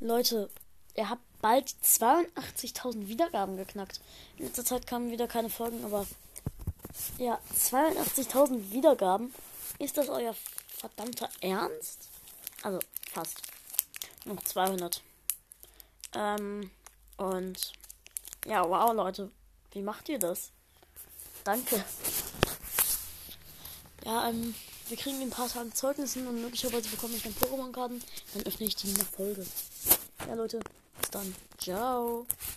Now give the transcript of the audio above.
Leute, ihr habt bald 82.000 Wiedergaben geknackt. In letzter Zeit kamen wieder keine Folgen, aber ja, 82.000 Wiedergaben. Ist das euer verdammter Ernst? Also fast. Noch 200. Ähm, und ja, wow, Leute. Wie macht ihr das? Danke. Ja, ähm, wir kriegen in ein paar Tagen Zeugnissen und möglicherweise bekomme ich dann Pokémon-Karten. Dann öffne ich die in der Folge. Ja, Leute, bis dann. Ciao.